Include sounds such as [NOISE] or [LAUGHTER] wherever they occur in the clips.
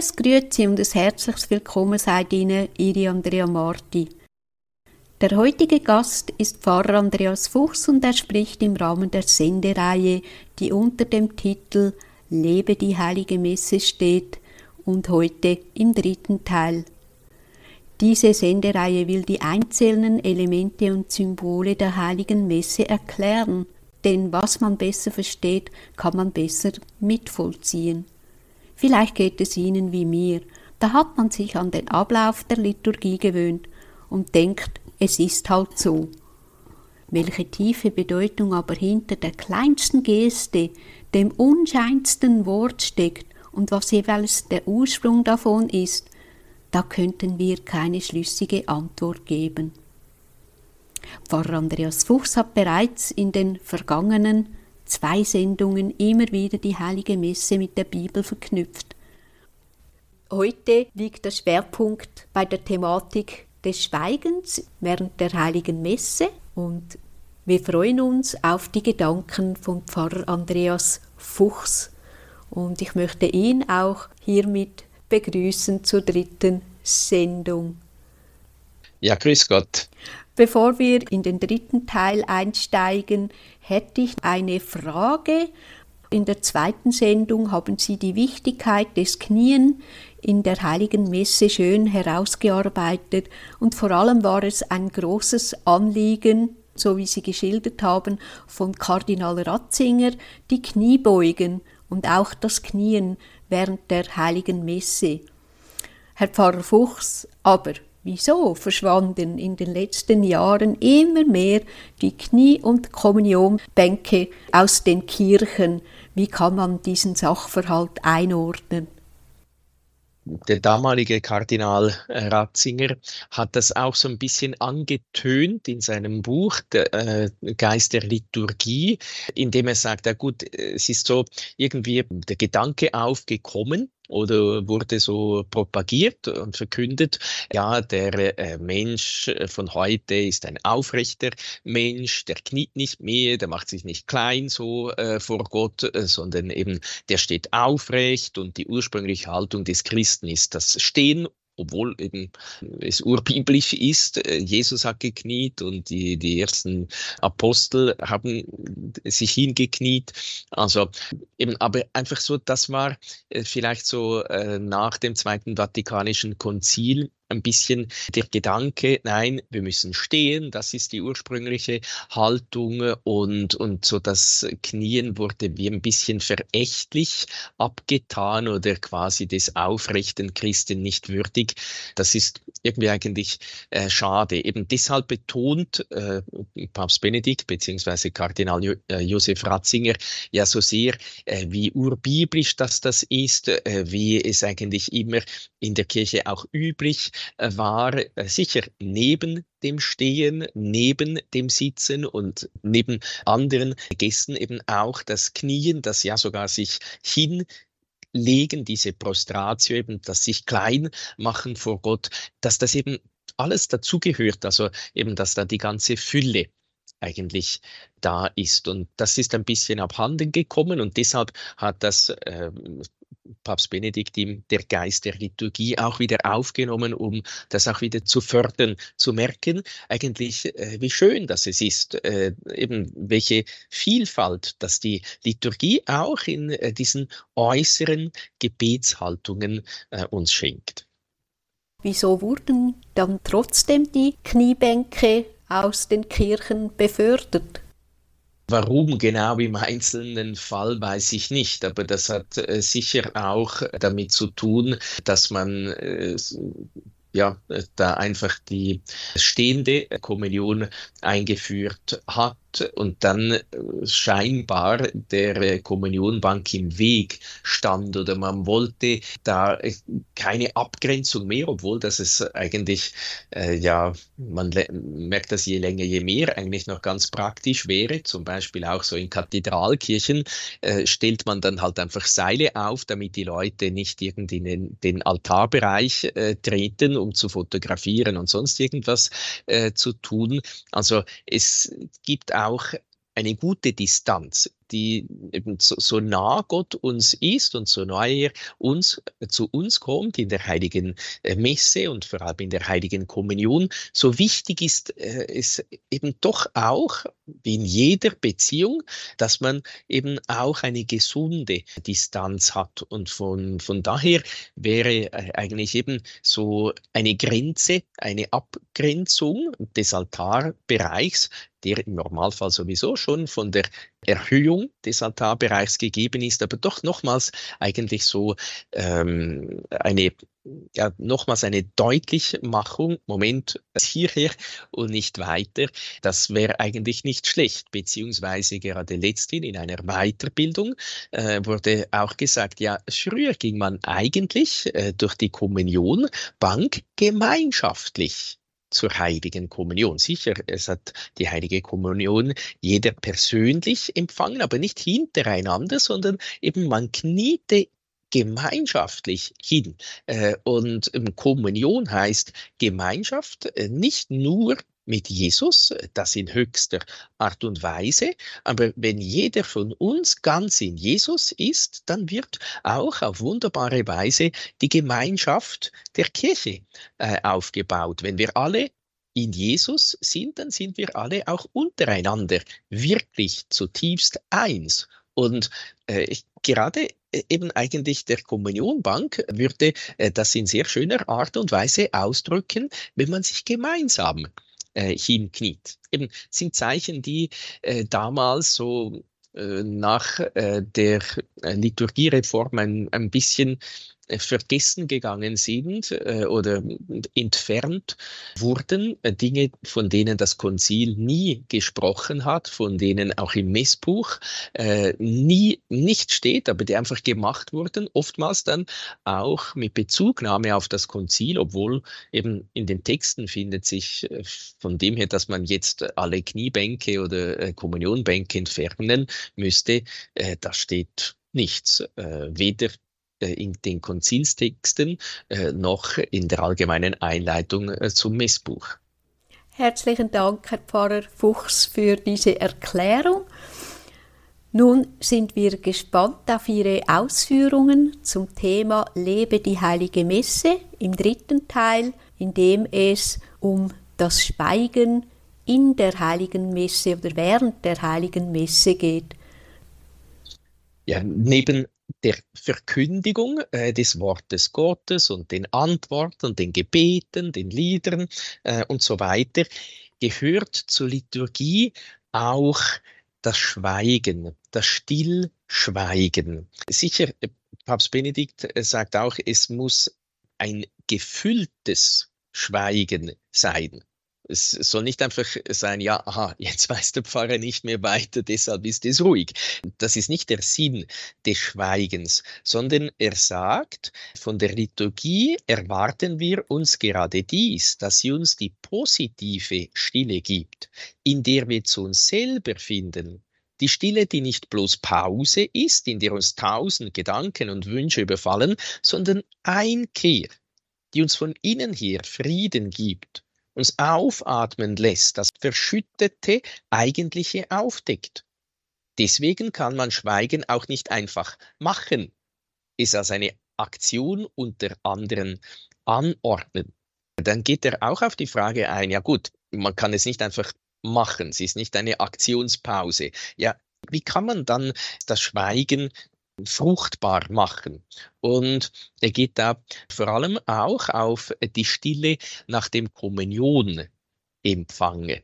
Grüßt Sie und ein herzliches Willkommen seid Ihnen, Ihre Andrea Marti. Der heutige Gast ist Pfarrer Andreas Fuchs und er spricht im Rahmen der Sendereihe, die unter dem Titel Lebe die heilige Messe steht und heute im dritten Teil. Diese Sendereihe will die einzelnen Elemente und Symbole der heiligen Messe erklären, denn was man besser versteht, kann man besser mitvollziehen. Vielleicht geht es Ihnen wie mir, da hat man sich an den Ablauf der Liturgie gewöhnt und denkt, es ist halt so. Welche tiefe Bedeutung aber hinter der kleinsten Geste, dem unscheinsten Wort steckt und was jeweils der Ursprung davon ist, da könnten wir keine schlüssige Antwort geben. Pfarrer Andreas Fuchs hat bereits in den vergangenen zwei Sendungen immer wieder die heilige Messe mit der Bibel verknüpft. Heute liegt der Schwerpunkt bei der Thematik des Schweigens während der heiligen Messe und wir freuen uns auf die Gedanken von Pfarrer Andreas Fuchs und ich möchte ihn auch hiermit begrüßen zur dritten Sendung. Ja, grüß Gott. Bevor wir in den dritten Teil einsteigen, hätte ich eine Frage. In der zweiten Sendung haben Sie die Wichtigkeit des Knien in der heiligen Messe schön herausgearbeitet und vor allem war es ein großes Anliegen, so wie Sie geschildert haben, von Kardinal Ratzinger, die Kniebeugen und auch das Knien während der heiligen Messe. Herr Pfarrer Fuchs, aber Wieso verschwanden in den letzten Jahren immer mehr die Knie- und Kommunionbänke aus den Kirchen? Wie kann man diesen Sachverhalt einordnen? der damalige Kardinal Ratzinger hat das auch so ein bisschen angetönt in seinem Buch der äh, Geist der Liturgie, indem er sagt, ja gut, es ist so irgendwie der Gedanke aufgekommen, oder wurde so propagiert und verkündet, ja, der äh, Mensch von heute ist ein aufrechter Mensch, der kniet nicht mehr, der macht sich nicht klein so äh, vor Gott, äh, sondern eben der steht aufrecht und die ursprüngliche Haltung des Christen ist das Stehen obwohl eben es urbiblisch ist. Äh, Jesus hat gekniet und die, die ersten Apostel haben sich hingekniet. Also eben, aber einfach so, das war äh, vielleicht so äh, nach dem Zweiten Vatikanischen Konzil ein bisschen der Gedanke, nein, wir müssen stehen, das ist die ursprüngliche Haltung und, und so das Knien wurde wie ein bisschen verächtlich abgetan oder quasi des aufrechten Christen nicht würdig. Das ist irgendwie eigentlich äh, schade. Eben deshalb betont äh, Papst Benedikt bzw. Kardinal jo äh, Josef Ratzinger ja so sehr, äh, wie urbiblisch das das ist, äh, wie es eigentlich immer in der Kirche auch üblich äh, war, sicher neben dem Stehen, neben dem Sitzen und neben anderen Gästen eben auch das Knien, das ja sogar sich hin legen, diese Prostratio eben, das sich klein machen vor Gott, dass das eben alles dazugehört, also eben, dass da die ganze Fülle eigentlich da ist. Und das ist ein bisschen abhanden gekommen und deshalb hat das äh, Papst Benedikt ihm der Geist der Liturgie auch wieder aufgenommen, um das auch wieder zu fördern, zu merken, eigentlich, äh, wie schön das es ist, äh, eben welche Vielfalt, dass die Liturgie auch in äh, diesen äußeren Gebetshaltungen äh, uns schenkt. Wieso wurden dann trotzdem die Kniebänke aus den Kirchen befördert? Warum genau im einzelnen Fall, weiß ich nicht, aber das hat äh, sicher auch damit zu tun, dass man äh, ja, da einfach die stehende Kommunion eingeführt hat und dann äh, scheinbar der äh, Kommunionbank im Weg stand oder man wollte da äh, keine Abgrenzung mehr, obwohl das es eigentlich, äh, ja, man merkt das je länger, je mehr eigentlich noch ganz praktisch wäre. Zum Beispiel auch so in Kathedralkirchen äh, stellt man dann halt einfach Seile auf, damit die Leute nicht irgendwie in den, den Altarbereich äh, treten, um zu fotografieren und sonst irgendwas zu tun. Also es gibt auch eine gute Distanz, die eben so, so nah Gott uns ist und so nah er uns zu uns kommt in der heiligen äh, Messe und vor allem in der heiligen Kommunion. So wichtig ist äh, es eben doch auch, wie in jeder Beziehung, dass man eben auch eine gesunde Distanz hat. Und von, von daher wäre äh, eigentlich eben so eine Grenze, eine Abgrenzung des Altarbereichs der im Normalfall sowieso schon von der Erhöhung des Altarbereichs gegeben ist, aber doch nochmals eigentlich so ähm, eine ja, nochmals eine Deutlichmachung, Moment, hierher und nicht weiter, das wäre eigentlich nicht schlecht, beziehungsweise gerade letzthin in einer Weiterbildung äh, wurde auch gesagt, ja, früher ging man eigentlich äh, durch die Kommunionbank gemeinschaftlich zur heiligen Kommunion. Sicher, es hat die heilige Kommunion jeder persönlich empfangen, aber nicht hintereinander, sondern eben man kniete gemeinschaftlich hin. Äh, und Kommunion heißt Gemeinschaft äh, nicht nur mit Jesus, das in höchster Art und Weise. Aber wenn jeder von uns ganz in Jesus ist, dann wird auch auf wunderbare Weise die Gemeinschaft der Kirche äh, aufgebaut. Wenn wir alle in Jesus sind, dann sind wir alle auch untereinander wirklich zutiefst eins. Und äh, gerade äh, eben eigentlich der Kommunionbank würde äh, das in sehr schöner Art und Weise ausdrücken, wenn man sich gemeinsam äh, hinkniet. Eben sind Zeichen, die äh, damals so äh, nach äh, der Liturgiereform ein, ein bisschen äh, vergessen gegangen sind äh, oder entfernt wurden, äh, Dinge, von denen das Konzil nie gesprochen hat, von denen auch im Messbuch äh, nie nicht steht, aber die einfach gemacht wurden, oftmals dann auch mit Bezugnahme auf das Konzil, obwohl eben in den Texten findet sich von dem her, dass man jetzt alle Kniebänke oder Kommunionbänke entfernen müsste, da steht nichts, weder in den Konzilstexten äh, noch in der allgemeinen Einleitung äh, zum Messbuch. Herzlichen Dank, Herr Pfarrer Fuchs, für diese Erklärung. Nun sind wir gespannt auf Ihre Ausführungen zum Thema Lebe die heilige Messe im dritten Teil, in dem es um das Schweigen in der heiligen Messe oder während der heiligen Messe geht. Ja, neben der Verkündigung äh, des Wortes Gottes und den Antworten, den Gebeten, den Liedern äh, und so weiter, gehört zur Liturgie auch das Schweigen, das Stillschweigen. Sicher, äh, Papst Benedikt äh, sagt auch, es muss ein gefülltes Schweigen sein. Es soll nicht einfach sein, ja, aha, jetzt weiß der Pfarrer nicht mehr weiter, deshalb ist es ruhig. Das ist nicht der Sinn des Schweigens, sondern er sagt, von der Liturgie erwarten wir uns gerade dies, dass sie uns die positive Stille gibt, in der wir zu uns selber finden, die Stille, die nicht bloß Pause ist, in der uns tausend Gedanken und Wünsche überfallen, sondern Einkehr, die uns von innen her Frieden gibt uns aufatmen lässt, das Verschüttete Eigentliche aufdeckt. Deswegen kann man Schweigen auch nicht einfach machen, es als eine Aktion unter anderen anordnen. Dann geht er auch auf die Frage ein, ja gut, man kann es nicht einfach machen, es ist nicht eine Aktionspause. Ja, wie kann man dann das Schweigen fruchtbar machen. Und er geht da vor allem auch auf die Stille nach dem Kommunionempfang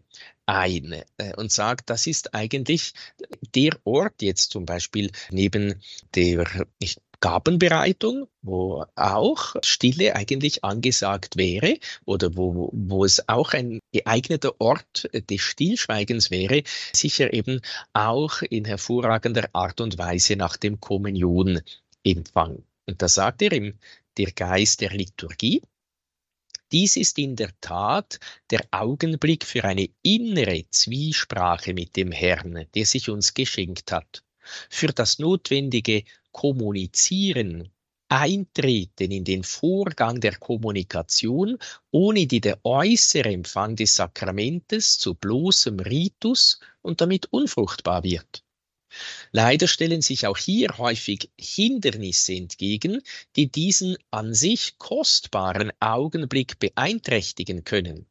ein äh, und sagt, das ist eigentlich der Ort jetzt zum Beispiel neben der Gabenbereitung, wo auch Stille eigentlich angesagt wäre oder wo, wo es auch ein geeigneter Ort des Stillschweigens wäre, sicher eben auch in hervorragender Art und Weise nach dem Kommunionempfang. Und da sagt er ihm, der Geist der Liturgie, dies ist in der Tat der Augenblick für eine innere Zwiesprache mit dem Herrn, der sich uns geschenkt hat, für das notwendige Kommunizieren Eintreten in den Vorgang der Kommunikation, ohne die der äußere Empfang des Sakramentes zu bloßem Ritus und damit unfruchtbar wird. Leider stellen sich auch hier häufig Hindernisse entgegen, die diesen an sich kostbaren Augenblick beeinträchtigen können.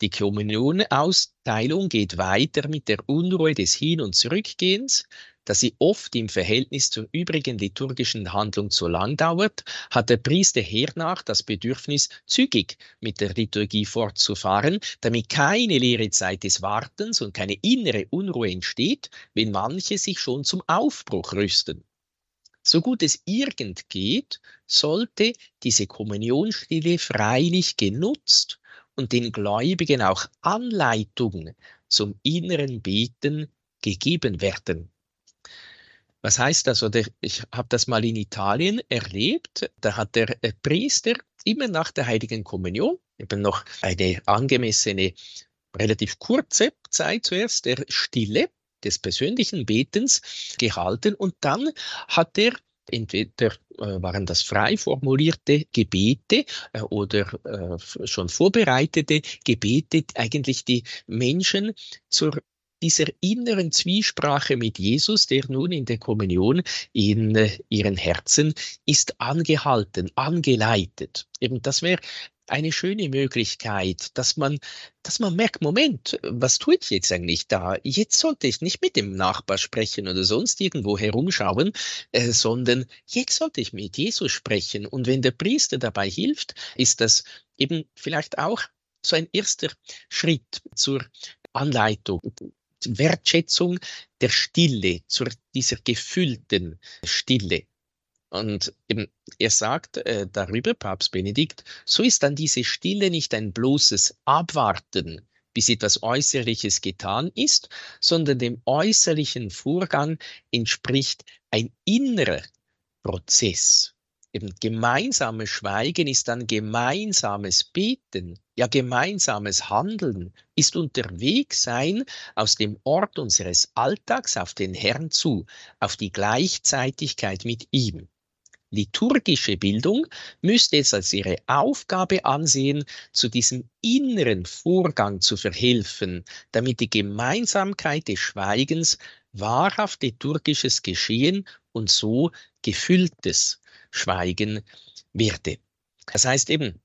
Die Kommunionausteilung geht weiter mit der Unruhe des Hin- und Zurückgehens, da sie oft im Verhältnis zur übrigen liturgischen Handlung zu lang dauert, hat der Priester hernach das Bedürfnis, zügig mit der Liturgie fortzufahren, damit keine leere Zeit des Wartens und keine innere Unruhe entsteht, wenn manche sich schon zum Aufbruch rüsten. So gut es irgend geht, sollte diese Kommunionstille freilich genutzt und den Gläubigen auch Anleitung zum inneren Beten gegeben werden. Was heißt das? Oder ich habe das mal in Italien erlebt. Da hat der äh, Priester immer nach der Heiligen Kommunion eben noch eine angemessene, relativ kurze Zeit zuerst der Stille des persönlichen Betens gehalten und dann hat er Entweder äh, waren das frei formulierte Gebete äh, oder schon vorbereitete Gebete, eigentlich die Menschen zur dieser inneren Zwiesprache mit Jesus, der nun in der Kommunion in äh, ihren Herzen ist angehalten, angeleitet. Eben das wäre eine schöne Möglichkeit, dass man, dass man merkt, Moment, was tue ich jetzt eigentlich da? Jetzt sollte ich nicht mit dem Nachbar sprechen oder sonst irgendwo herumschauen, äh, sondern jetzt sollte ich mit Jesus sprechen. Und wenn der Priester dabei hilft, ist das eben vielleicht auch so ein erster Schritt zur Anleitung. Wertschätzung der Stille, zur dieser gefüllten Stille. Und eben, er sagt äh, darüber, Papst Benedikt, so ist dann diese Stille nicht ein bloßes Abwarten, bis etwas Äußerliches getan ist, sondern dem äußerlichen Vorgang entspricht ein innerer Prozess. Eben gemeinsames Schweigen ist dann gemeinsames Beten, ja gemeinsames Handeln, ist unterwegs sein aus dem Ort unseres Alltags auf den Herrn zu, auf die Gleichzeitigkeit mit ihm. Liturgische Bildung müsste es als ihre Aufgabe ansehen, zu diesem inneren Vorgang zu verhelfen, damit die Gemeinsamkeit des Schweigens wahrhaft liturgisches Geschehen und so gefülltes Schweigen werde. Das heißt eben,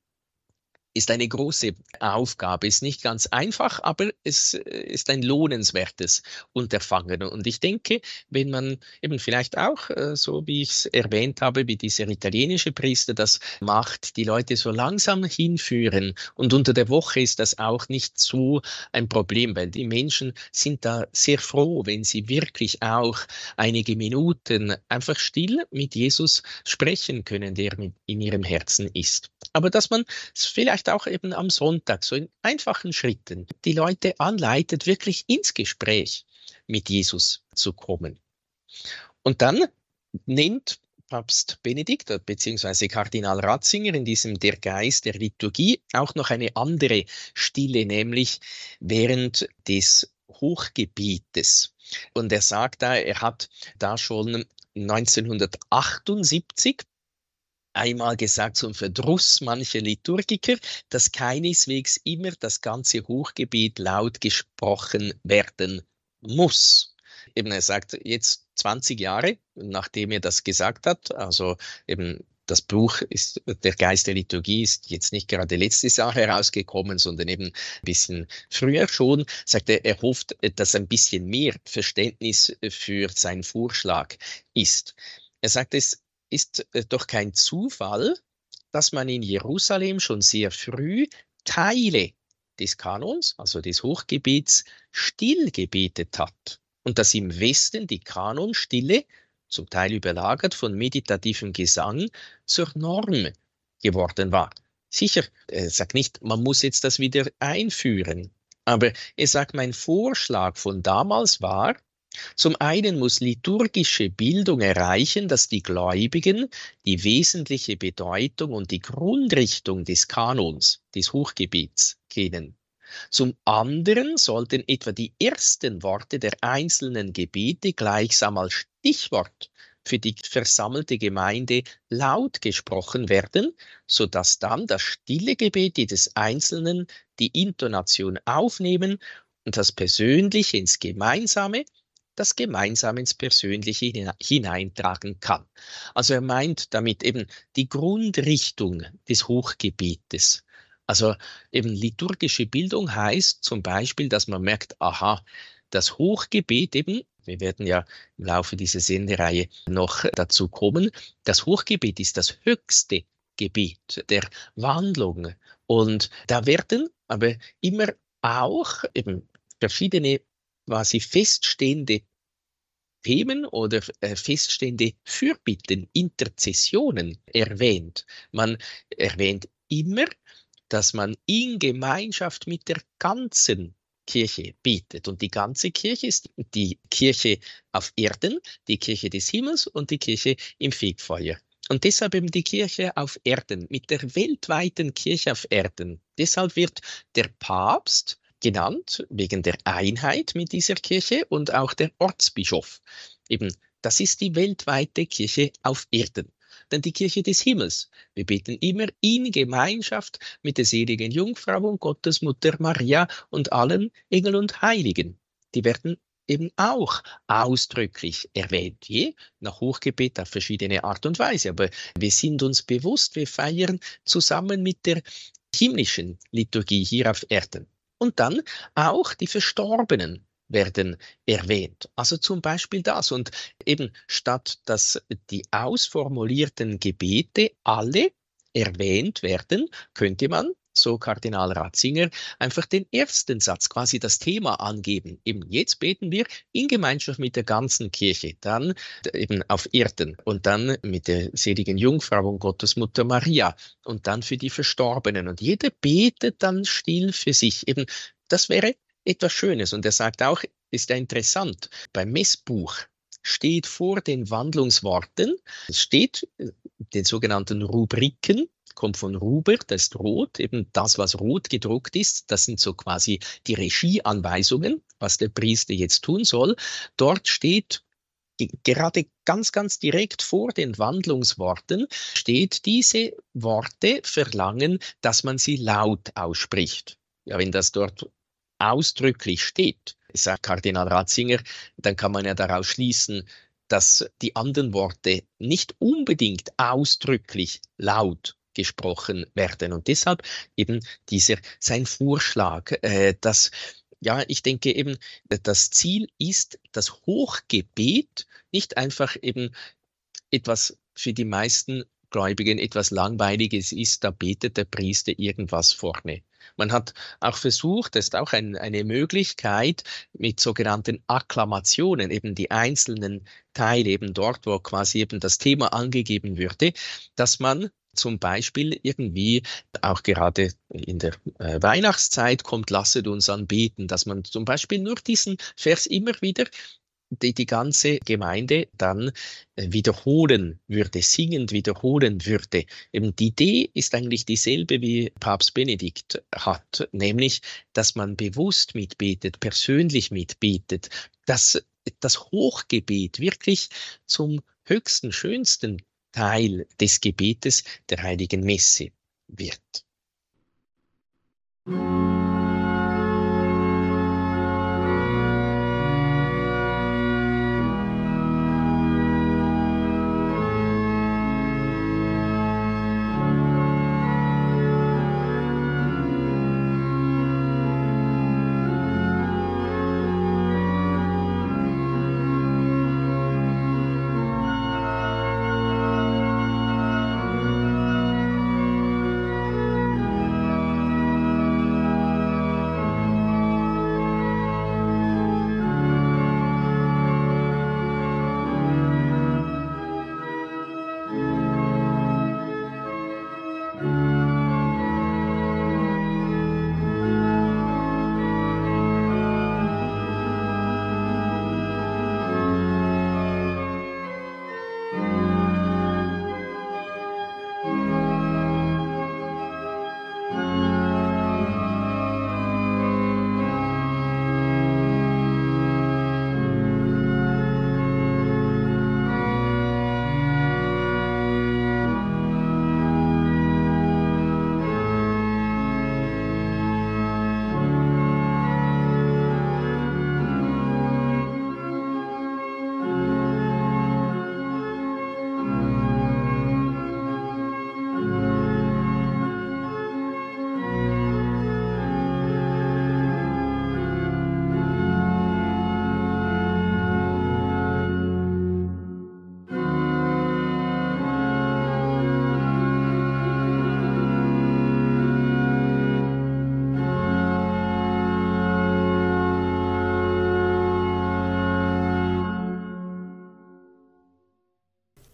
ist eine große Aufgabe, ist nicht ganz einfach, aber es äh, ist ein lohnenswertes Unterfangen. Und ich denke, wenn man eben vielleicht auch, äh, so wie ich es erwähnt habe, wie dieser italienische Priester das macht, die Leute so langsam hinführen. Und unter der Woche ist das auch nicht so ein Problem, weil die Menschen sind da sehr froh, wenn sie wirklich auch einige Minuten einfach still mit Jesus sprechen können, der in ihrem Herzen ist. Aber dass man es vielleicht vielleicht auch eben am Sonntag, so in einfachen Schritten, die Leute anleitet, wirklich ins Gespräch mit Jesus zu kommen. Und dann nennt Papst Benedikt bzw. Kardinal Ratzinger in diesem Der Geist der Liturgie auch noch eine andere Stille, nämlich während des Hochgebietes. Und er sagt da, er hat da schon 1978 einmal gesagt zum Verdruss mancher Liturgiker, dass keineswegs immer das ganze Hochgebet laut gesprochen werden muss. Eben er sagt jetzt 20 Jahre, nachdem er das gesagt hat, also eben das Buch ist, der Geist der Liturgie ist jetzt nicht gerade letztes Jahr herausgekommen, sondern eben ein bisschen früher schon, sagt er, er hofft, dass ein bisschen mehr Verständnis für seinen Vorschlag ist. Er sagt, es ist äh, doch kein Zufall, dass man in Jerusalem schon sehr früh Teile des Kanons, also des Hochgebets, still gebetet hat und dass im Westen die Kanonstille, zum Teil überlagert von meditativem Gesang, zur Norm geworden war. Sicher, er sagt nicht, man muss jetzt das wieder einführen, aber er sagt, mein Vorschlag von damals war, zum einen muss liturgische Bildung erreichen, dass die Gläubigen die wesentliche Bedeutung und die Grundrichtung des Kanons, des Hochgebets kennen. Zum anderen sollten etwa die ersten Worte der einzelnen Gebete gleichsam als Stichwort für die versammelte Gemeinde laut gesprochen werden, so dass dann das stille Gebet jedes Einzelnen die Intonation aufnehmen und das Persönliche ins Gemeinsame, das Gemeinsame ins Persönliche hineintragen kann. Also er meint damit eben die Grundrichtung des Hochgebetes. Also eben liturgische Bildung heißt zum Beispiel, dass man merkt, aha, das Hochgebet eben, wir werden ja im Laufe dieser Sendereihe noch dazu kommen, das Hochgebet ist das höchste Gebet der Wandlung. Und da werden aber immer auch eben verschiedene quasi feststehende Themen oder äh, feststehende Fürbitten, Interzessionen erwähnt. Man erwähnt immer, dass man in Gemeinschaft mit der ganzen Kirche betet. Und die ganze Kirche ist die Kirche auf Erden, die Kirche des Himmels und die Kirche im Fegfeuer. Und deshalb eben die Kirche auf Erden, mit der weltweiten Kirche auf Erden. Deshalb wird der Papst genannt, wegen der Einheit mit dieser Kirche und auch der Ortsbischof. Eben, das ist die weltweite Kirche auf Erden. Denn die Kirche des Himmels, wir beten immer in Gemeinschaft mit der seligen Jungfrau und Gottesmutter Maria und allen Engel und Heiligen. Die werden eben auch ausdrücklich erwähnt, je nach Hochgebet auf verschiedene Art und Weise. Aber wir sind uns bewusst, wir feiern zusammen mit der himmlischen Liturgie hier auf Erden. Und dann auch die Verstorbenen werden erwähnt. Also zum Beispiel das. Und eben statt dass die ausformulierten Gebete alle erwähnt werden, könnte man so Kardinal Ratzinger, einfach den ersten Satz, quasi das Thema angeben. Eben jetzt beten wir in Gemeinschaft mit der ganzen Kirche, dann eben auf Erden und dann mit der seligen Jungfrau und Gottesmutter Maria und dann für die Verstorbenen. Und jeder betet dann still für sich. Eben, das wäre etwas Schönes. Und er sagt auch, ist ja interessant, beim Messbuch steht vor den Wandlungsworten, es steht den sogenannten Rubriken, kommt von Ruber, das ist rot, eben das, was rot gedruckt ist, das sind so quasi die Regieanweisungen, was der Priester jetzt tun soll. Dort steht gerade ganz, ganz direkt vor den Wandlungsworten steht, diese Worte verlangen, dass man sie laut ausspricht. Ja, wenn das dort ausdrücklich steht, sagt Kardinal Ratzinger, dann kann man ja daraus schließen, dass die anderen Worte nicht unbedingt ausdrücklich laut gesprochen werden. Und deshalb eben dieser sein Vorschlag, äh, dass ja, ich denke eben, das Ziel ist, das Hochgebet nicht einfach eben etwas für die meisten Gläubigen etwas Langweiliges ist, da betet der Priester irgendwas vorne. Man hat auch versucht, das ist auch ein, eine Möglichkeit, mit sogenannten Akklamationen, eben die einzelnen Teile, eben dort, wo quasi eben das Thema angegeben würde, dass man zum Beispiel irgendwie auch gerade in der äh, Weihnachtszeit kommt, lasset uns anbeten, dass man zum Beispiel nur diesen Vers immer wieder die, die ganze Gemeinde dann äh, wiederholen würde, singend wiederholen würde. Eben die Idee ist eigentlich dieselbe wie Papst Benedikt hat, nämlich, dass man bewusst mitbetet, persönlich mitbetet, dass das Hochgebet wirklich zum höchsten, schönsten Teil des Gebetes der heiligen Messe wird.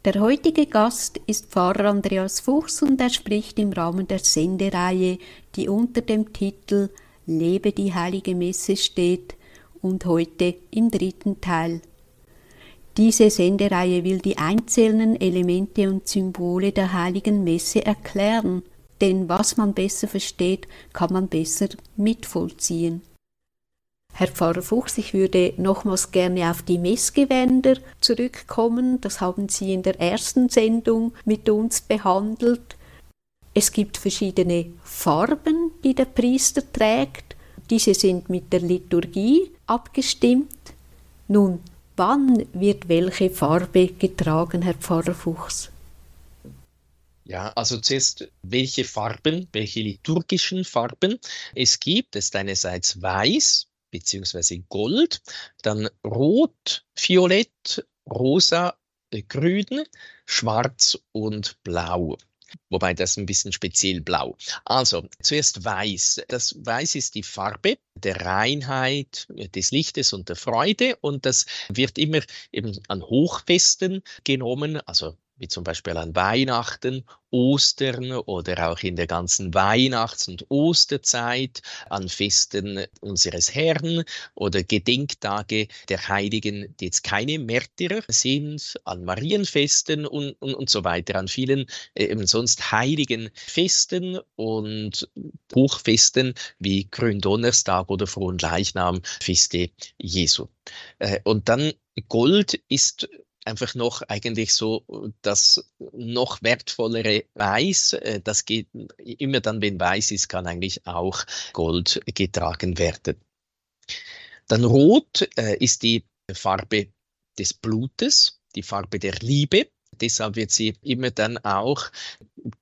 Der heutige Gast ist Pfarrer Andreas Fuchs und er spricht im Rahmen der Sendereihe, die unter dem Titel Lebe die heilige Messe steht und heute im dritten Teil. Diese Sendereihe will die einzelnen Elemente und Symbole der heiligen Messe erklären, denn was man besser versteht, kann man besser mitvollziehen. Herr Pfarrer Fuchs, ich würde nochmals gerne auf die Messgewänder zurückkommen. Das haben Sie in der ersten Sendung mit uns behandelt. Es gibt verschiedene Farben, die der Priester trägt. Diese sind mit der Liturgie abgestimmt. Nun, wann wird welche Farbe getragen, Herr Pfarrer Fuchs? Ja, also zuerst, welche Farben, welche liturgischen Farben es gibt. Es ist einerseits weiß bzw. gold, dann rot, violett, rosa, äh, grün, schwarz und blau. Wobei das ein bisschen speziell blau. Also zuerst weiß. Das Weiß ist die Farbe der Reinheit, des Lichtes und der Freude und das wird immer eben an Hochfesten genommen, also wie zum Beispiel an Weihnachten, Ostern oder auch in der ganzen Weihnachts- und Osterzeit, an Festen unseres Herrn oder Gedenktage der Heiligen, die jetzt keine Märtyrer sind, an Marienfesten und, und, und so weiter, an vielen äh, eben sonst heiligen Festen und Hochfesten wie Gründonnerstag oder Fronleichnam, Feste Jesu. Äh, und dann Gold ist einfach noch eigentlich so das noch wertvollere Weiß. Äh, das geht immer dann, wenn weiß ist, kann eigentlich auch Gold getragen werden. Dann Rot äh, ist die Farbe des Blutes, die Farbe der Liebe. Deshalb wird sie immer dann auch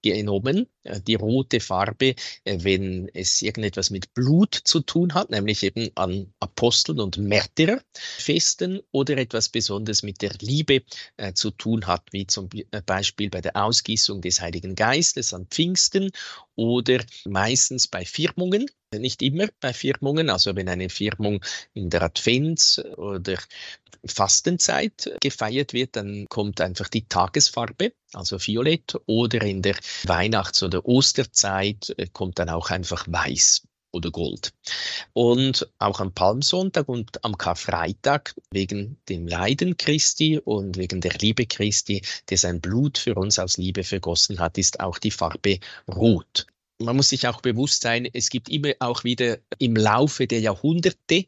genommen, äh, die rote Farbe, äh, wenn es irgendetwas mit Blut zu tun hat, nämlich eben an Aposteln und Märtyrerfesten oder etwas Besonderes mit der Liebe äh, zu tun hat, wie zum Beispiel bei der Ausgießung des Heiligen Geistes an Pfingsten oder meistens bei Firmungen, nicht immer bei Firmungen, also wenn eine Firmung in der Advents- oder Fastenzeit gefeiert wird, dann kommt einfach die Tagesfarbe, also Violett, oder in der Weihnachts- oder Osterzeit äh, kommt dann auch einfach Weiß oder Gold. Und auch am Palmsonntag und am Karfreitag wegen dem Leiden Christi und wegen der Liebe Christi, der sein Blut für uns aus Liebe vergossen hat, ist auch die Farbe Rot man muss sich auch bewusst sein, es gibt immer auch wieder im Laufe der Jahrhunderte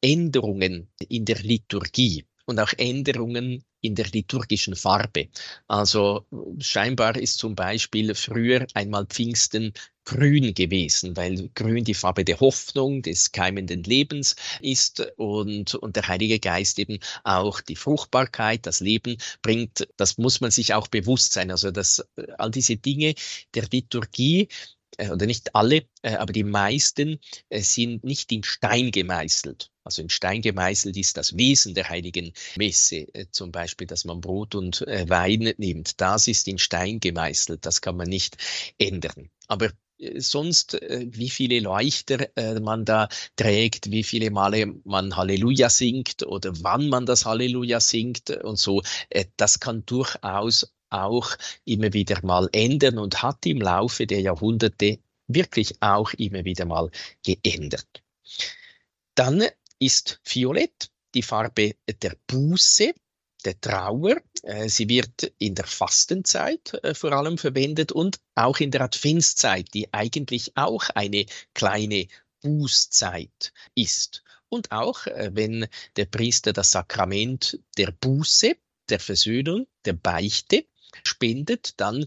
Änderungen in der Liturgie und auch Änderungen in der liturgischen Farbe. Also scheinbar ist zum Beispiel früher einmal Pfingsten grün gewesen, weil grün die Farbe der Hoffnung, des keimenden Lebens ist und, und der Heilige Geist eben auch die Fruchtbarkeit, das Leben bringt. Das muss man sich auch bewusst sein. Also dass all diese Dinge der Liturgie oder nicht alle, äh, aber die meisten äh, sind nicht in Stein gemeißelt. Also in Stein gemeißelt ist das Wesen der heiligen Messe, zum Beispiel, dass man Brot und Wein nimmt. Das ist in Stein gemeißelt, das kann man nicht ändern. Aber sonst, wie viele Leuchter man da trägt, wie viele Male man Halleluja singt oder wann man das Halleluja singt und so, das kann durchaus auch immer wieder mal ändern und hat im Laufe der Jahrhunderte wirklich auch immer wieder mal geändert. Dann ist Violett die Farbe der Buße, der Trauer. Äh, sie wird in der Fastenzeit äh, vor allem verwendet und auch in der Adventszeit, die eigentlich auch eine kleine Bußzeit ist. Und auch äh, wenn der Priester das Sakrament der Buße, der Versöhnung, der Beichte spendet, dann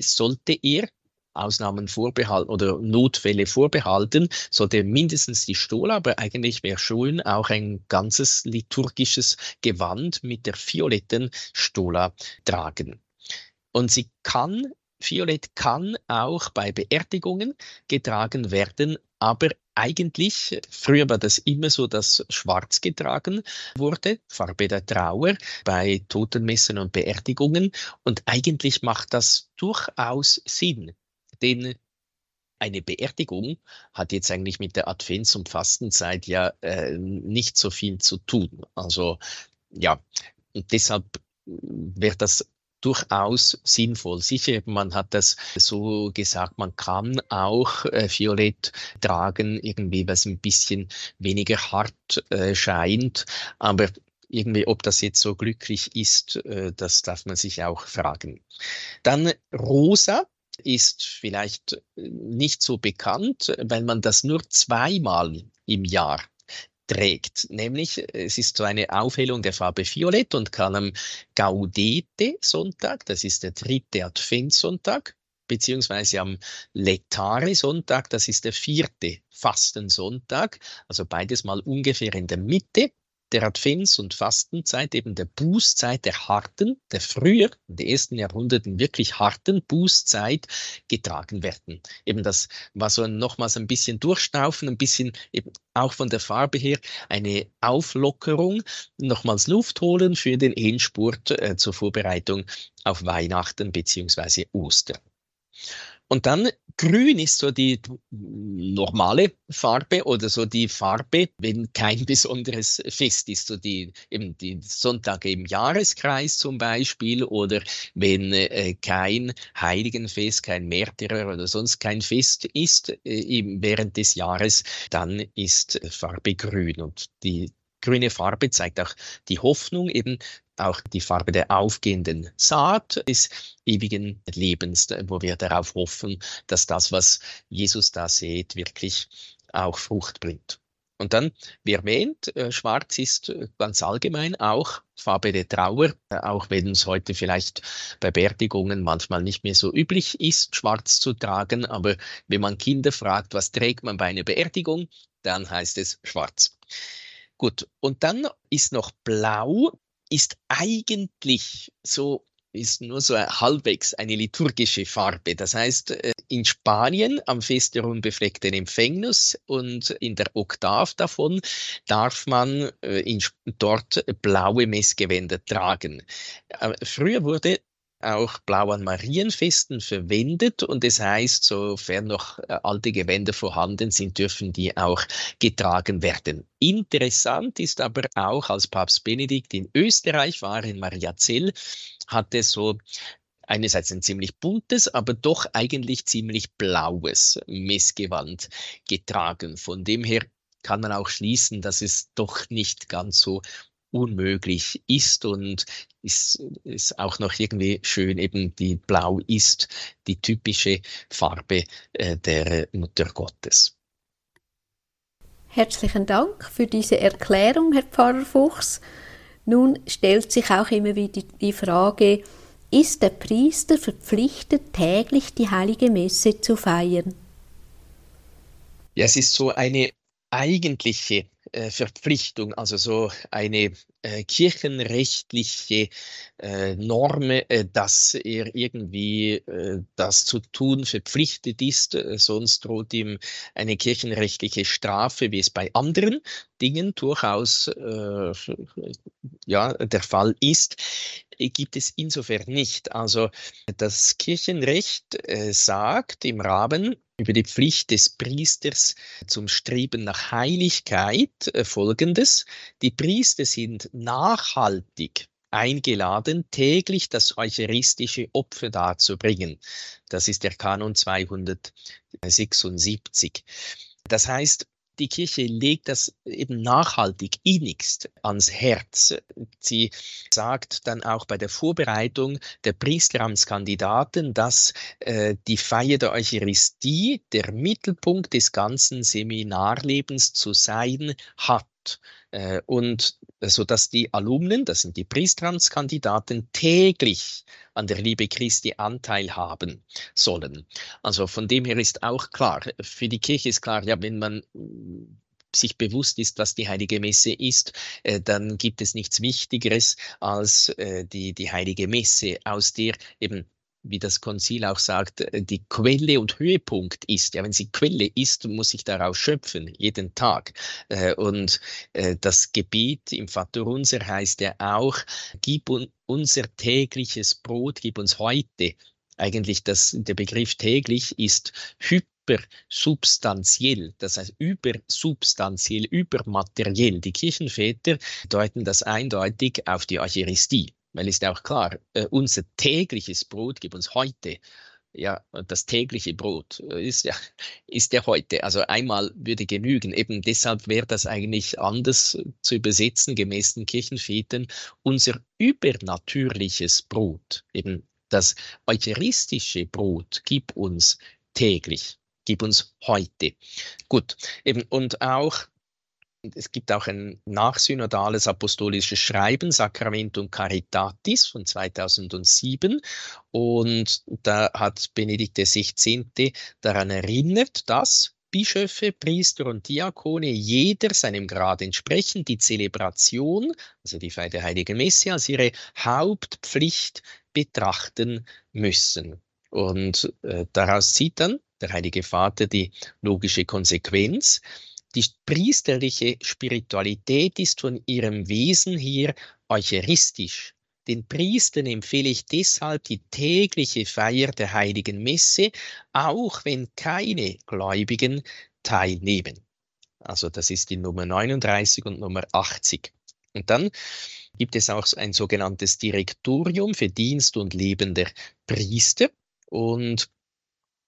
sollte er Ausnahmen vorbehalten oder Notfälle vorbehalten, sollte mindestens die Stola, aber eigentlich wäre schön auch ein ganzes liturgisches Gewand mit der violetten Stola tragen. Und sie kann, Violett kann auch bei Beerdigungen getragen werden, aber eigentlich, früher war das immer so, dass schwarz getragen wurde, Farbe der Trauer bei Totenmessen und Beerdigungen. Und eigentlich macht das durchaus Sinn, denn eine Beerdigung hat jetzt eigentlich mit der Advents- und Fastenzeit ja äh, nicht so viel zu tun. Also ja, und deshalb wäre das durchaus sinnvoll. Sicher, man hat das so gesagt, man kann auch äh, Violett tragen, irgendwie was ein bisschen weniger hart äh, scheint, aber irgendwie, ob das jetzt so glücklich ist, äh, das darf man sich auch fragen. Dann rosa ist vielleicht nicht so bekannt, weil man das nur zweimal im Jahr trägt. Nämlich, es ist so eine Aufhellung der Farbe Violett und kann am Gaudete-Sonntag, das ist der dritte Adventssonntag, beziehungsweise am Letare-Sonntag, das ist der vierte Fastensonntag, also beides mal ungefähr in der Mitte der Advents- und Fastenzeit, eben der Bußzeit der harten, der früher in den ersten Jahrhunderten wirklich harten Bußzeit getragen werden. Eben das war so nochmals ein bisschen durchschnaufen, ein bisschen eben auch von der Farbe her eine Auflockerung, nochmals Luft holen für den Endspurt äh, zur Vorbereitung auf Weihnachten beziehungsweise Ostern. Und dann grün ist so die normale Farbe oder so die Farbe, wenn kein [LAUGHS] besonderes Fest ist, so die eben die Sonntage im Jahreskreis zum Beispiel oder wenn äh, kein Heiligenfest, kein Märtyrer oder sonst kein Fest ist äh, während des Jahres, dann ist Farbe grün. Und die grüne Farbe zeigt auch die Hoffnung eben auch die Farbe der aufgehenden Saat des ewigen Lebens, wo wir darauf hoffen, dass das, was Jesus da sieht, wirklich auch Frucht bringt. Und dann, wie erwähnt, äh, schwarz ist äh, ganz allgemein auch Farbe der Trauer, äh, auch wenn es heute vielleicht bei Beerdigungen manchmal nicht mehr so üblich ist, schwarz zu tragen. Aber wenn man Kinder fragt, was trägt man bei einer Beerdigung, dann heißt es schwarz. Gut, und dann ist noch blau ist eigentlich so ist nur so halbwegs eine liturgische Farbe. Das heißt, äh, in Spanien am Fest der unbefleckten Empfängnis und in der Oktav davon darf man äh, in, dort blaue Messgewänder tragen. Äh, früher wurde auch blau an Marienfesten verwendet und es das heißt, sofern noch äh, alte Gewänder vorhanden sind, dürfen die auch getragen werden. Interessant ist aber auch, als Papst Benedikt in Österreich war, in Mariazell, hatte so einerseits ein ziemlich buntes, aber doch eigentlich ziemlich blaues Messgewand getragen. Von dem her kann man auch schließen, dass es doch nicht ganz so unmöglich ist und ist, ist auch noch irgendwie schön, eben die Blau ist die typische Farbe äh, der Mutter Gottes. Herzlichen Dank für diese Erklärung, Herr Pfarrer Fuchs. Nun stellt sich auch immer wieder die Frage, ist der Priester verpflichtet, täglich die heilige Messe zu feiern? Ja, es ist so eine eigentliche Verpflichtung, also so eine äh, kirchenrechtliche äh, Norm, äh, dass er irgendwie äh, das zu tun verpflichtet ist, äh, sonst droht ihm eine kirchenrechtliche Strafe, wie es bei anderen Dingen durchaus ja, der Fall ist gibt es insofern nicht. Also das Kirchenrecht sagt im Rahmen über die Pflicht des Priesters zum Streben nach Heiligkeit äh, folgendes. Die Priester sind nachhaltig eingeladen, täglich das eucharistische Opfer darzubringen. Das ist der Kanon 276. Das heißt, die Kirche legt das eben nachhaltig innigst ans Herz. Sie sagt dann auch bei der Vorbereitung der Priesteramtskandidaten, dass äh, die Feier der Eucharistie der Mittelpunkt des ganzen Seminarlebens zu sein hat. Äh, und so dass die Alumnen, das sind die Priesteramtskandidaten, täglich an der Liebe Christi Anteil haben sollen. Also von dem her ist auch klar, für die Kirche ist klar, ja, wenn man mm, sich bewusst ist, was die heilige Messe ist, äh, dann gibt es nichts Wichtigeres als äh, die, die heilige Messe, aus der eben wie das Konzil auch sagt, äh, die Quelle und Höhepunkt ist. Ja, wenn sie Quelle ist, muss ich daraus schöpfen, jeden Tag. Äh, und äh, das Gebet im Vaterunser heißt ja auch, gib uns unser tägliches Brot, gib uns heute. Eigentlich das, der Begriff täglich ist hypersubstanziell, das heißt übersubstanziell, übermateriell. Die Kirchenväter deuten das eindeutig auf die Eucharistie. Weil ist ja auch klar, äh, unser tägliches Brot gib uns heute. Ja, das tägliche Brot ist ja, [LAUGHS] ist ja heute. Also einmal würde genügen. Eben deshalb wäre das eigentlich anders zu übersetzen, gemäß den Kirchenvätern. Unser übernatürliches Brot, eben das eucharistische Brot, gib uns täglich, gib uns heute. Gut, eben und auch es gibt auch ein nachsynodales apostolisches Schreiben, Sacramentum Caritatis von 2007. Und da hat Benedikt XVI. daran erinnert, dass Bischöfe, Priester und Diakone jeder seinem Grad entsprechend die Zelebration, also die Feier der Heiligen Messe, als ihre Hauptpflicht betrachten müssen. Und äh, daraus zieht dann der Heilige Vater die logische Konsequenz, die priesterliche Spiritualität ist von ihrem Wesen her eucharistisch. Den Priestern empfehle ich deshalb die tägliche Feier der heiligen Messe, auch wenn keine Gläubigen teilnehmen. Also das ist die Nummer 39 und Nummer 80. Und dann gibt es auch ein sogenanntes Direktorium für Dienst und Leben der Priester. Und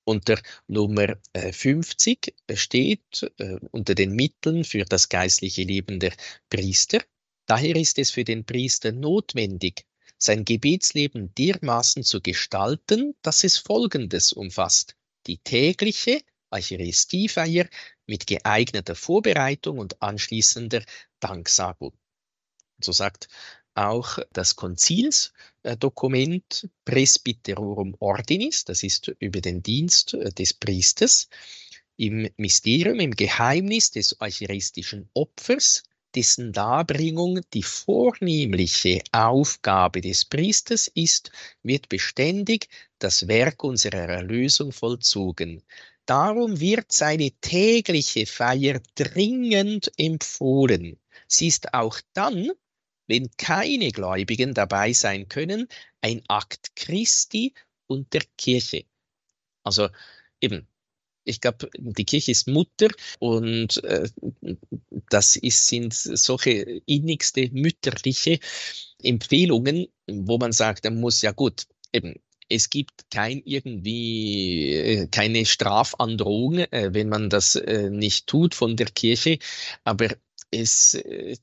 unter Nummer 50 äh, steht äh, unter den Mitteln für das geistliche Leben der Priester. Daher ist es für den Priester notwendig, sein Gebetsleben dermaßen zu gestalten, dass es Folgendes umfasst. Die tägliche Eucharistiefeier mit geeigneter Vorbereitung und anschließender Danksagung. So sagt auch das Konzilsdokument Presbyterorum Ordinis, das ist über den Dienst äh, des Priesters, im Mysterium, im Geheimnis des eucharistischen Opfers, dessen Darbringung die vornehmliche Aufgabe des Priesters ist, wird beständig das Werk unserer Erlösung vollzogen. Darum wird seine tägliche Feier dringend empfohlen. Sie ist auch dann wenn keine Gläubigen dabei sein können, ein Akt Christi und der Kirche. Also eben, ich glaube, die Kirche ist Mutter und äh, das ist, sind solche innigste mütterliche Empfehlungen, wo man sagt, man muss ja gut, eben, es gibt kein irgendwie äh, keine Strafandrohung, äh, wenn man das äh, nicht tut von der Kirche, aber es, äh,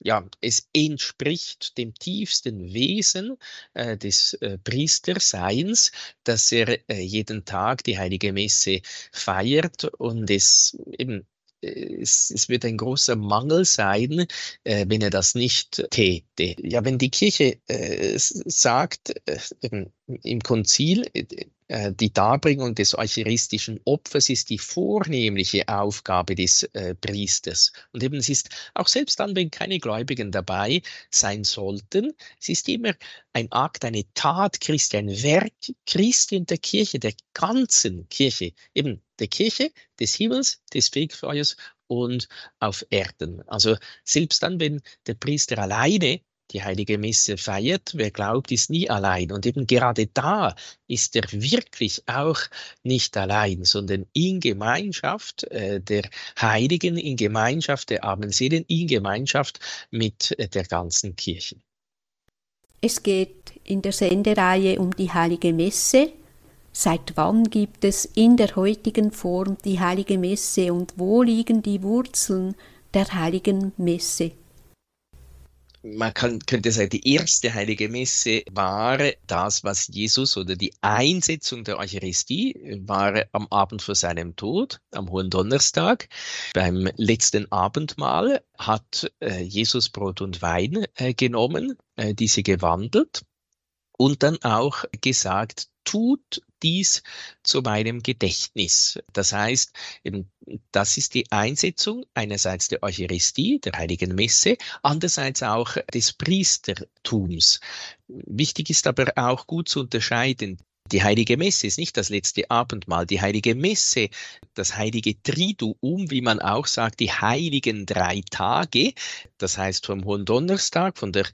ja, es entspricht dem tiefsten Wesen äh, des äh, Priesterseins, dass er äh, jeden Tag die heilige Messe feiert und es eben es, es, wird ein großer Mangel sein, äh, wenn er das nicht täte. Ja, wenn die Kirche äh, sagt, äh, im Konzil, äh, die Darbringung des eucharistischen Opfers ist die vornehmliche Aufgabe des äh, Priesters. Und eben es ist auch selbst dann, wenn keine Gläubigen dabei sein sollten, es ist immer ein Akt, eine Tat Christi, ein Werk Christi und der Kirche, der ganzen Kirche, eben der Kirche, des Himmels, des Fegfeuers und auf Erden. Also selbst dann, wenn der Priester alleine die heilige Messe feiert. Wer glaubt, ist nie allein. Und eben gerade da ist er wirklich auch nicht allein, sondern in Gemeinschaft äh, der Heiligen, in Gemeinschaft der armen Seelen, in Gemeinschaft mit äh, der ganzen Kirche. Es geht in der Sendereihe um die heilige Messe. Seit wann gibt es in der heutigen Form die heilige Messe und wo liegen die Wurzeln der heiligen Messe? Man kann, könnte sagen, die erste heilige Messe war das, was Jesus oder die Einsetzung der Eucharistie war am Abend vor seinem Tod, am Hohen Donnerstag. Beim letzten Abendmahl hat äh, Jesus Brot und Wein äh, genommen, äh, diese gewandelt und dann auch gesagt, tut dies zu meinem Gedächtnis. Das heißt, eben, das ist die Einsetzung einerseits der Eucharistie, der heiligen Messe, andererseits auch des Priestertums. Wichtig ist aber auch gut zu unterscheiden, die heilige Messe ist nicht das letzte Abendmahl. Die heilige Messe, das heilige Triduum, wie man auch sagt, die heiligen drei Tage, das heißt vom Hohen Donnerstag, von der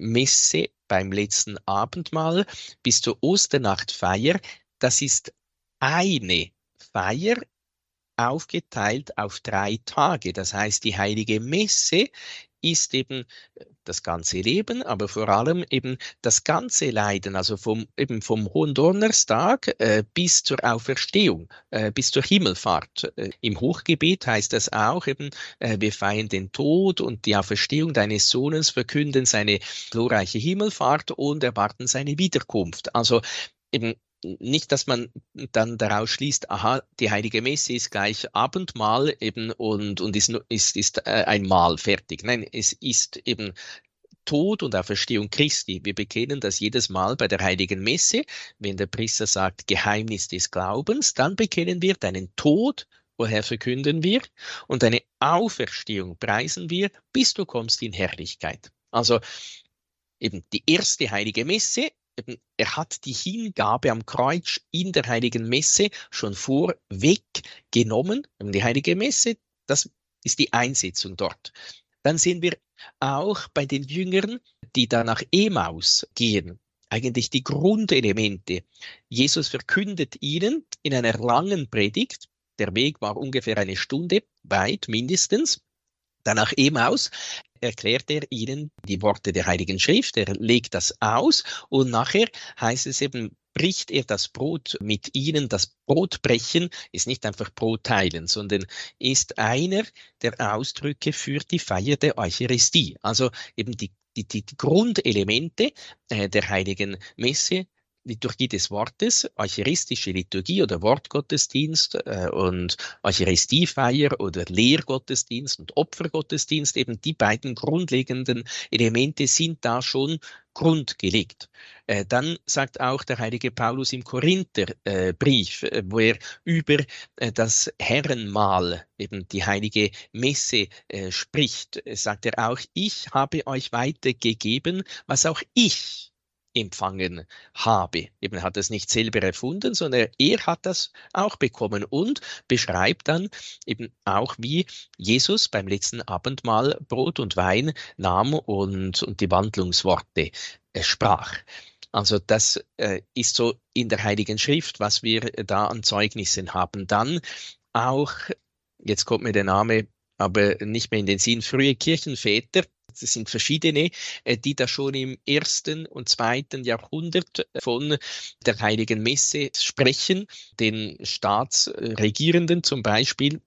Messe beim letzten Abendmahl. Bis zur Osternachtfeier, das ist eine Feier aufgeteilt auf drei Tage. Das heißt, die heilige Messe ist eben das ganze Leben, aber vor allem eben das ganze Leiden, also vom, eben vom Hohen Donnerstag äh, bis zur Auferstehung, äh, bis zur Himmelfahrt. Äh, Im Hochgebet heißt das auch eben, äh, wir feiern den Tod und die Auferstehung deines Sohnes, verkünden seine glorreiche Himmelfahrt und erwarten seine Wiederkunft. Also eben nicht, dass man dann daraus schließt, aha, die heilige Messe ist gleich Abendmahl eben und, und ist, ist, ist äh, ein Mahl fertig. Nein, es ist eben Tod und Auferstehung Christi. Wir bekennen das jedes Mal bei der heiligen Messe. Wenn der Priester sagt, Geheimnis des Glaubens, dann bekennen wir deinen Tod, woher verkünden wir, und deine Auferstehung preisen wir, bis du kommst in Herrlichkeit. Also eben die erste heilige Messe er hat die Hingabe am Kreuz in der heiligen Messe schon vorweg genommen. Die heilige Messe, das ist die Einsetzung dort. Dann sehen wir auch bei den Jüngern, die da nach Emaus gehen, eigentlich die Grundelemente. Jesus verkündet ihnen in einer langen Predigt, der Weg war ungefähr eine Stunde weit mindestens, danach Emaus, erklärt er ihnen die Worte der Heiligen Schrift, er legt das aus und nachher heißt es eben, bricht er das Brot mit ihnen. Das Brotbrechen ist nicht einfach Brot teilen, sondern ist einer der Ausdrücke für die Feier der Eucharistie. Also eben die, die, die Grundelemente äh, der heiligen Messe Liturgie des Wortes, eucharistische Liturgie oder Wortgottesdienst äh, und Eucharistiefeier oder Lehrgottesdienst und Opfergottesdienst, eben die beiden grundlegenden Elemente sind da schon grundgelegt. Äh, dann sagt auch der heilige Paulus im Korintherbrief, äh, wo er über äh, das Herrenmahl, eben die heilige Messe äh, spricht, sagt er auch, ich habe euch weitergegeben, was auch ich empfangen habe. Eben hat es nicht selber erfunden, sondern er hat das auch bekommen und beschreibt dann eben auch, wie Jesus beim letzten Abendmahl Brot und Wein nahm und, und die Wandlungsworte äh, sprach. Also das äh, ist so in der Heiligen Schrift, was wir da an Zeugnissen haben. Dann auch, jetzt kommt mir der Name aber nicht mehr in den Sinn, frühe Kirchenväter, es sind verschiedene, äh, die da schon im ersten und zweiten Jahrhundert von der Heiligen Messe sprechen, den Staatsregierenden zum Beispiel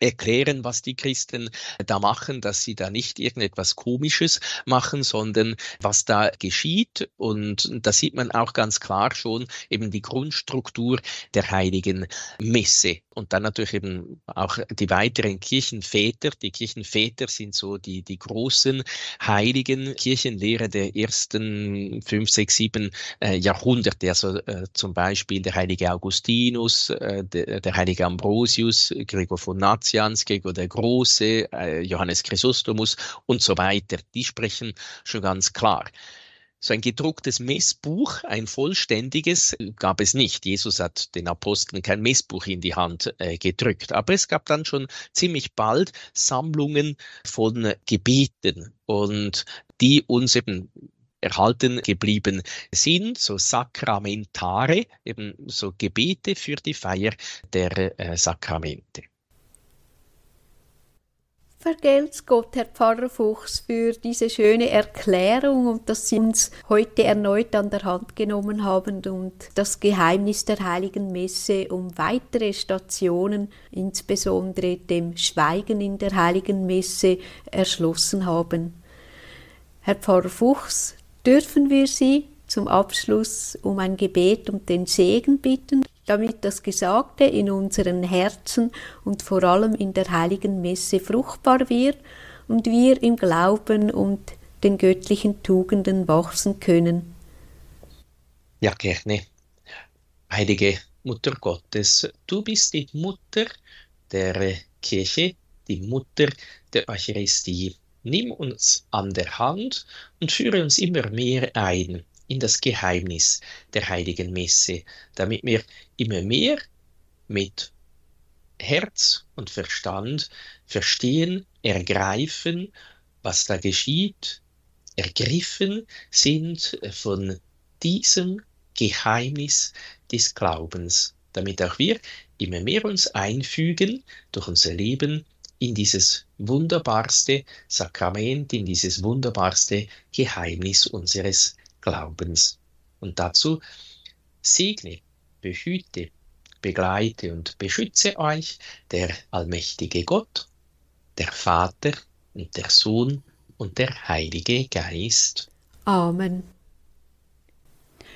erklären, was die Christen da machen, dass sie da nicht irgendetwas Komisches machen, sondern was da geschieht. Und da sieht man auch ganz klar schon eben die Grundstruktur der heiligen Messe. Und dann natürlich eben auch die weiteren Kirchenväter. Die Kirchenväter sind so die, die großen heiligen Kirchenlehrer der ersten fünf, sechs, sieben äh, Jahrhunderte. Also äh, zum Beispiel der heilige Augustinus, äh, der, der heilige Ambrosius, Gregor von Nazianz, Domitians, Gregor der Große, äh, Johannes Chrysostomus und so weiter. Die sprechen schon ganz klar. So ein gedrucktes Messbuch, ein vollständiges, gab es nicht. Jesus hat den Aposteln kein Messbuch in die Hand äh, gedrückt. Aber es gab dann schon ziemlich bald Sammlungen von Gebeten und die uns eben erhalten geblieben sind, so Sakramentare, eben so Gebete für die Feier der äh, Sakramente. Vergelt's Gott, Herr Pfarrer Fuchs, für diese schöne Erklärung und dass Sie uns heute erneut an der Hand genommen haben und das Geheimnis der Heiligen Messe um weitere Stationen, insbesondere dem Schweigen in der Heiligen Messe, erschlossen haben. Herr Pfarrer Fuchs, dürfen wir Sie zum Abschluss um ein Gebet und den Segen bitten? Damit das Gesagte in unseren Herzen und vor allem in der heiligen Messe fruchtbar wird und wir im Glauben und den göttlichen Tugenden wachsen können. Ja, gerne. Heilige Mutter Gottes, du bist die Mutter der Kirche, die Mutter der Eucharistie. Nimm uns an der Hand und führe uns immer mehr ein in das Geheimnis der heiligen Messe, damit wir immer mehr mit Herz und Verstand verstehen, ergreifen, was da geschieht, ergriffen sind von diesem Geheimnis des Glaubens, damit auch wir immer mehr uns einfügen durch unser Leben in dieses wunderbarste Sakrament, in dieses wunderbarste Geheimnis unseres Glaubens. Und dazu segne, behüte, begleite und beschütze euch der allmächtige Gott, der Vater und der Sohn und der Heilige Geist. Amen.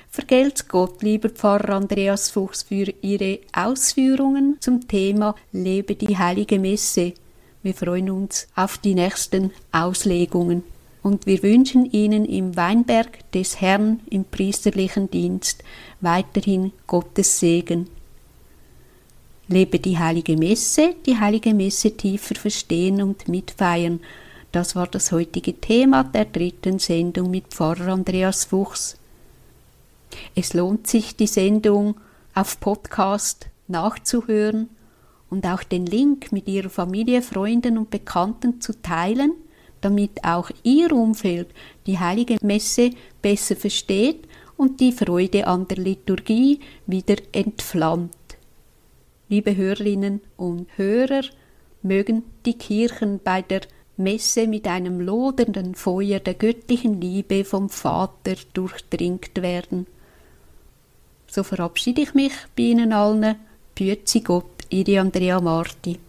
Vergelt's Gott, lieber Pfarrer Andreas Fuchs, für Ihre Ausführungen zum Thema Lebe die heilige Messe. Wir freuen uns auf die nächsten Auslegungen und wir wünschen Ihnen im Weinberg des Herrn im priesterlichen Dienst weiterhin Gottes Segen. Lebe die heilige Messe, die heilige Messe tiefer verstehen und mitfeiern. Das war das heutige Thema der dritten Sendung mit Pfarrer Andreas Fuchs. Es lohnt sich, die Sendung auf Podcast nachzuhören und auch den Link mit Ihrer Familie, Freunden und Bekannten zu teilen, damit auch Ihr Umfeld die heilige Messe besser versteht und die Freude an der Liturgie wieder entflammt. Liebe Hörerinnen und Hörer, mögen die Kirchen bei der Messe mit einem lodernden Feuer der göttlichen Liebe vom Vater durchdringt werden so verabschiede ich mich bei Ihnen allen. Pützi Gott, Ihre Andrea Marti.